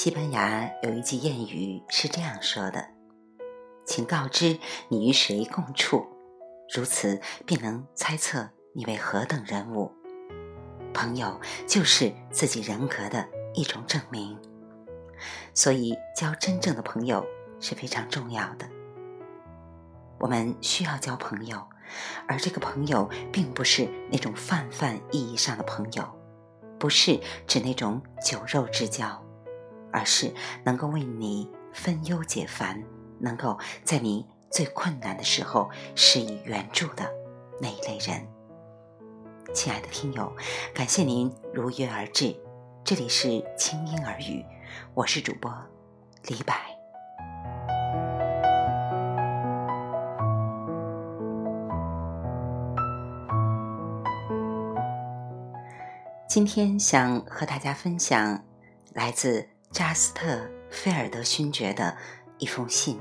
西班牙有一句谚语是这样说的：“请告知你与谁共处，如此便能猜测你为何等人物。”朋友就是自己人格的一种证明，所以交真正的朋友是非常重要的。我们需要交朋友，而这个朋友并不是那种泛泛意义上的朋友，不是指那种酒肉之交。而是能够为你分忧解烦，能够在你最困难的时候施以援助的那一类人。亲爱的听友，感谢您如约而至，这里是清音耳语，我是主播李柏。今天想和大家分享来自。扎斯特菲尔德勋爵的一封信。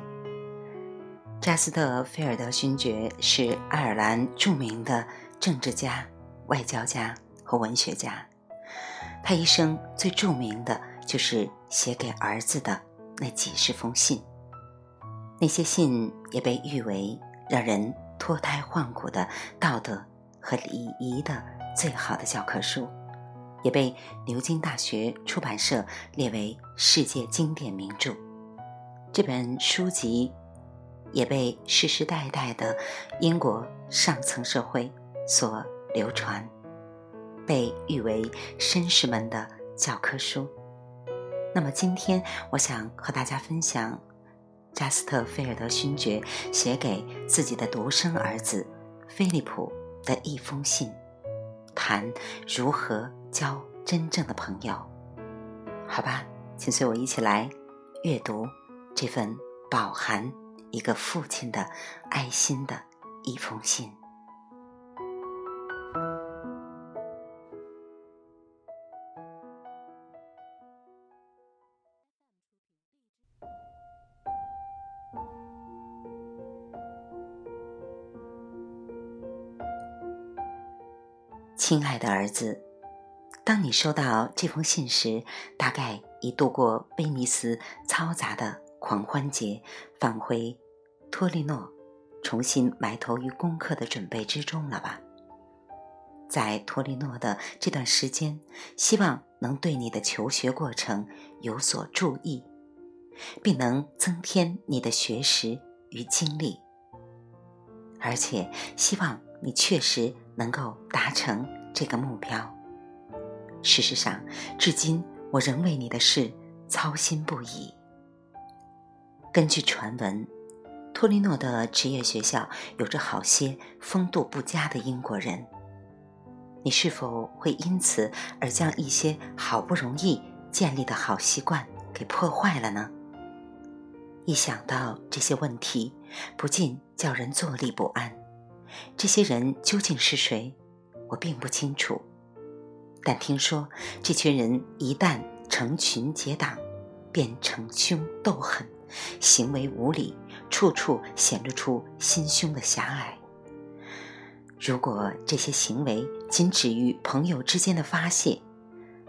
扎斯特菲尔德勋爵是爱尔兰著名的政治家、外交家和文学家。他一生最著名的就是写给儿子的那几十封信。那些信也被誉为让人脱胎换骨的道德和礼仪的最好的教科书。也被牛津大学出版社列为世界经典名著。这本书籍也被世世代代的英国上层社会所流传，被誉为绅士们的教科书。那么，今天我想和大家分享扎斯特菲尔德勋爵写给自己的独生儿子菲利普的一封信，谈如何。交真正的朋友，好吧，请随我一起来阅读这份饱含一个父亲的爱心的一封信。亲爱的儿子。当你收到这封信时，大概已度过威尼斯嘈杂的狂欢节，返回托利诺，重新埋头于功课的准备之中了吧？在托利诺的这段时间，希望能对你的求学过程有所注意，并能增添你的学识与经历，而且希望你确实能够达成这个目标。事实上，至今我仍为你的事操心不已。根据传闻，托利诺的职业学校有着好些风度不佳的英国人。你是否会因此而将一些好不容易建立的好习惯给破坏了呢？一想到这些问题，不禁叫人坐立不安。这些人究竟是谁？我并不清楚。但听说，这群人一旦成群结党，便逞凶斗狠，行为无礼，处处显露出心胸的狭隘。如果这些行为仅止于朋友之间的发泄，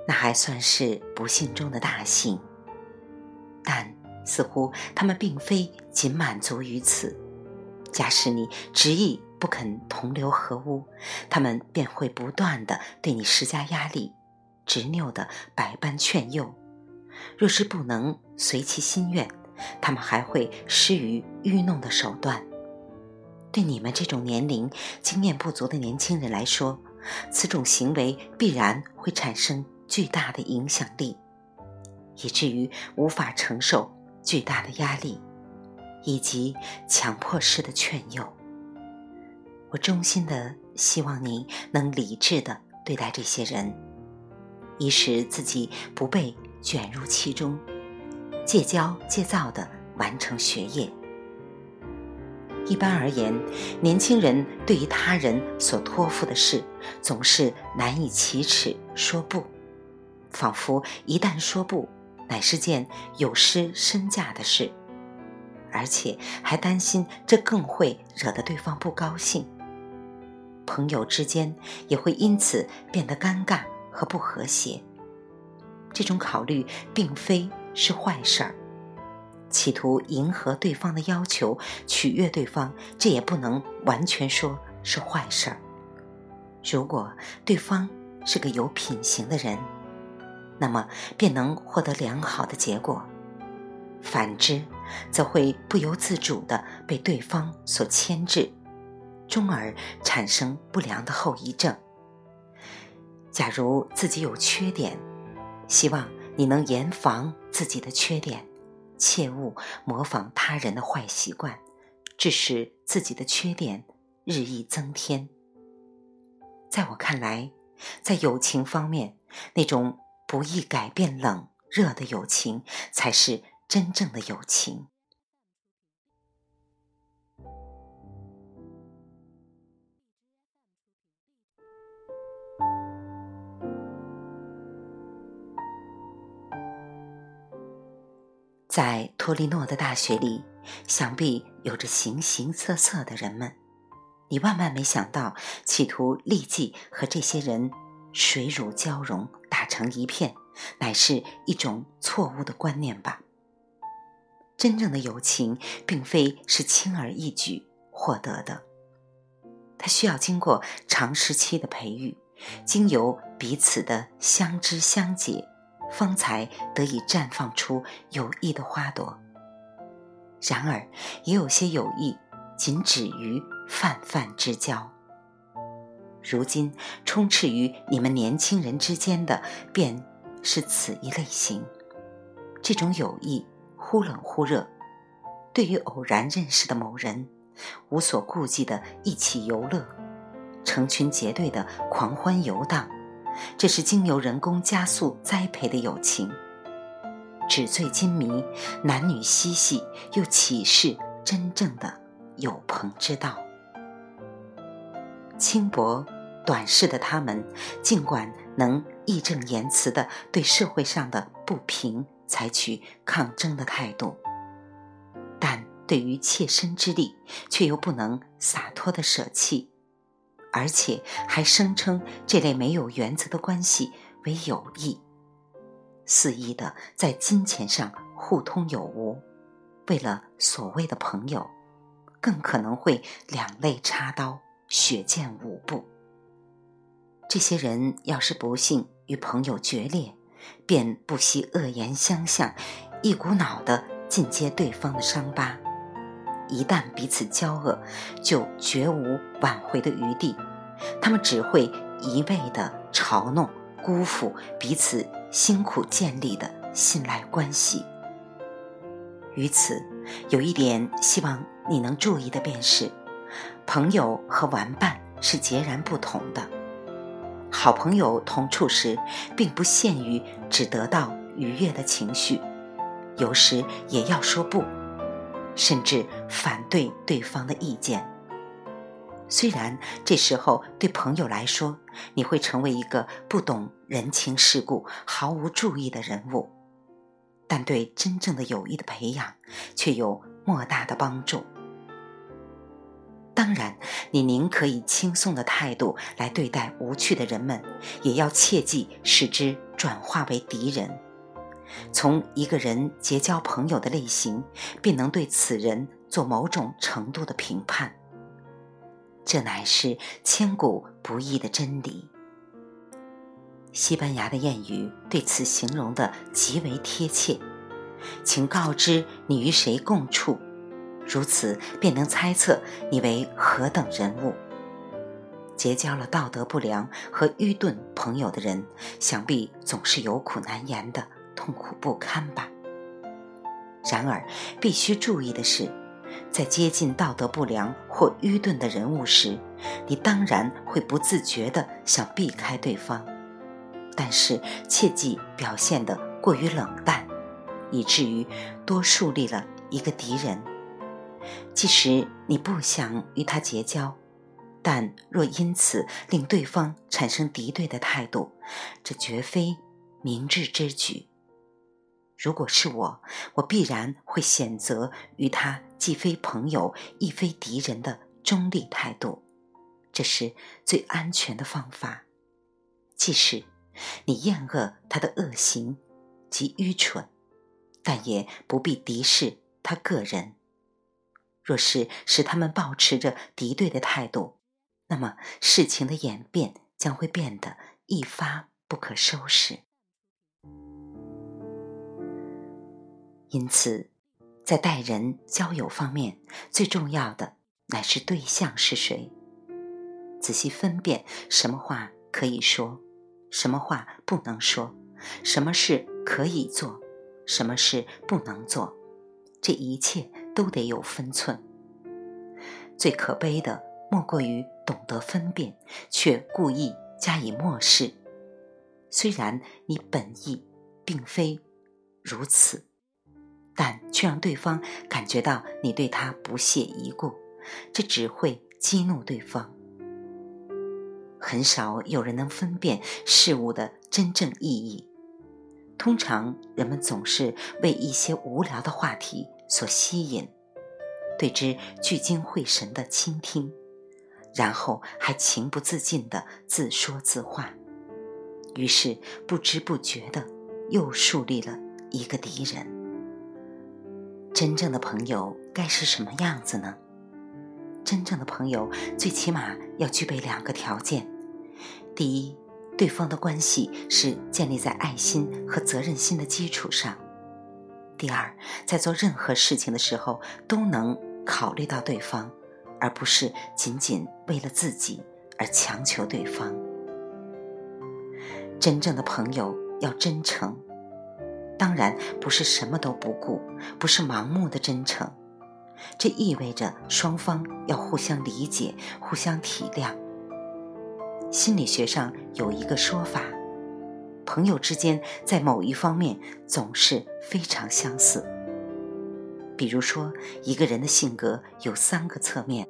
那还算是不幸中的大幸。但似乎他们并非仅满足于此。假使你执意，不肯同流合污，他们便会不断的对你施加压力，执拗的百般劝诱。若是不能随其心愿，他们还会施于愚弄的手段。对你们这种年龄、经验不足的年轻人来说，此种行为必然会产生巨大的影响力，以至于无法承受巨大的压力，以及强迫式的劝诱。我衷心的希望你能理智的对待这些人，以使自己不被卷入其中，戒骄戒躁的完成学业。一般而言，年轻人对于他人所托付的事，总是难以启齿说不，仿佛一旦说不，乃是件有失身价的事，而且还担心这更会惹得对方不高兴。朋友之间也会因此变得尴尬和不和谐。这种考虑并非是坏事儿。企图迎合对方的要求，取悦对方，这也不能完全说是坏事儿。如果对方是个有品行的人，那么便能获得良好的结果；反之，则会不由自主地被对方所牵制，终而产生不良的后遗症。假如自己有缺点，希望你能严防自己的缺点。切勿模仿他人的坏习惯，致使自己的缺点日益增添。在我看来，在友情方面，那种不易改变冷热的友情，才是真正的友情。在托利诺的大学里，想必有着形形色色的人们。你万万没想到，企图立即和这些人水乳交融，打成一片，乃是一种错误的观念吧？真正的友情，并非是轻而易举获得的，它需要经过长时期的培育，经由彼此的相知相解。方才得以绽放出友谊的花朵。然而，也有些友谊仅止于泛泛之交。如今充斥于你们年轻人之间的，便是此一类型。这种友谊忽冷忽热，对于偶然认识的某人，无所顾忌的一起游乐，成群结队的狂欢游荡。这是经由人工加速栽培的友情，纸醉金迷，男女嬉戏，又岂是真正的友朋之道？轻薄短视的他们，尽管能义正言辞地对社会上的不平采取抗争的态度，但对于切身之力，却又不能洒脱的舍弃。而且还声称这类没有原则的关系为友谊，肆意的在金钱上互通有无，为了所谓的朋友，更可能会两肋插刀，血溅五步。这些人要是不幸与朋友决裂，便不惜恶言相向，一股脑的进揭对方的伤疤。一旦彼此交恶，就绝无挽回的余地。他们只会一味的嘲弄、辜负彼此辛苦建立的信赖关系。于此，有一点希望你能注意的便是，朋友和玩伴是截然不同的。好朋友同处时，并不限于只得到愉悦的情绪，有时也要说不。甚至反对对方的意见。虽然这时候对朋友来说，你会成为一个不懂人情世故、毫无注意的人物，但对真正的友谊的培养却有莫大的帮助。当然，你宁可以轻松的态度来对待无趣的人们，也要切记使之转化为敌人。从一个人结交朋友的类型，便能对此人做某种程度的评判。这乃是千古不易的真理。西班牙的谚语对此形容的极为贴切，请告知你与谁共处，如此便能猜测你为何等人物。结交了道德不良和愚钝朋友的人，想必总是有苦难言的。痛苦不堪吧。然而，必须注意的是，在接近道德不良或愚钝的人物时，你当然会不自觉地想避开对方，但是切忌表现得过于冷淡，以至于多树立了一个敌人。即使你不想与他结交，但若因此令对方产生敌对的态度，这绝非明智之举。如果是我，我必然会选择与他既非朋友亦非敌人的中立态度，这是最安全的方法。即使你厌恶他的恶行及愚蠢，但也不必敌视他个人。若是使他们保持着敌对的态度，那么事情的演变将会变得一发不可收拾。因此，在待人交友方面，最重要的乃是对象是谁。仔细分辨什么话可以说，什么话不能说，什么事可以做，什么事不能做，这一切。都得有分寸。最可悲的莫过于懂得分辨，却故意加以漠视。虽然你本意并非如此，但却让对方感觉到你对他不屑一顾，这只会激怒对方。很少有人能分辨事物的真正意义。通常人们总是为一些无聊的话题。所吸引，对之聚精会神的倾听，然后还情不自禁的自说自话，于是不知不觉的又树立了一个敌人。真正的朋友该是什么样子呢？真正的朋友最起码要具备两个条件：第一，对方的关系是建立在爱心和责任心的基础上。第二，在做任何事情的时候，都能考虑到对方，而不是仅仅为了自己而强求对方。真正的朋友要真诚，当然不是什么都不顾，不是盲目的真诚。这意味着双方要互相理解、互相体谅。心理学上有一个说法。朋友之间在某一方面总是非常相似。比如说，一个人的性格有三个侧面，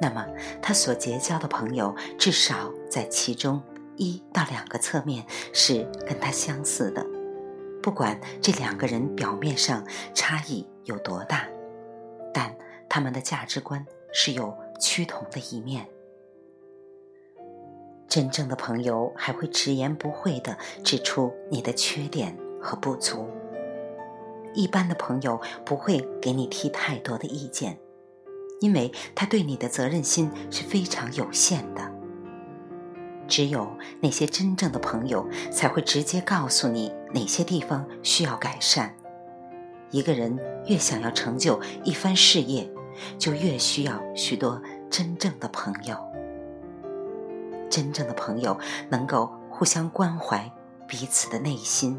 那么他所结交的朋友至少在其中一到两个侧面是跟他相似的。不管这两个人表面上差异有多大，但他们的价值观是有趋同的一面。真正的朋友还会直言不讳地指出你的缺点和不足。一般的朋友不会给你提太多的意见，因为他对你的责任心是非常有限的。只有那些真正的朋友才会直接告诉你哪些地方需要改善。一个人越想要成就一番事业，就越需要许多真正的朋友。真正的朋友能够互相关怀彼此的内心，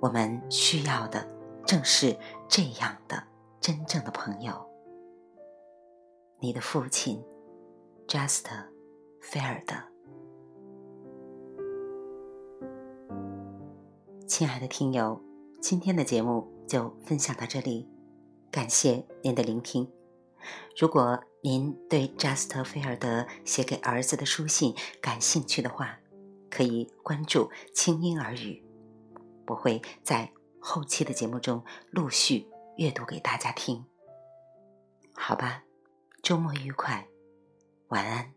我们需要的正是这样的真正的朋友。你的父亲，Just 菲尔德。亲爱的听友，今天的节目就分享到这里，感谢您的聆听。如果您对扎斯特菲尔德写给儿子的书信感兴趣的话，可以关注“清音耳语”，我会在后期的节目中陆续阅读给大家听。好吧，周末愉快，晚安。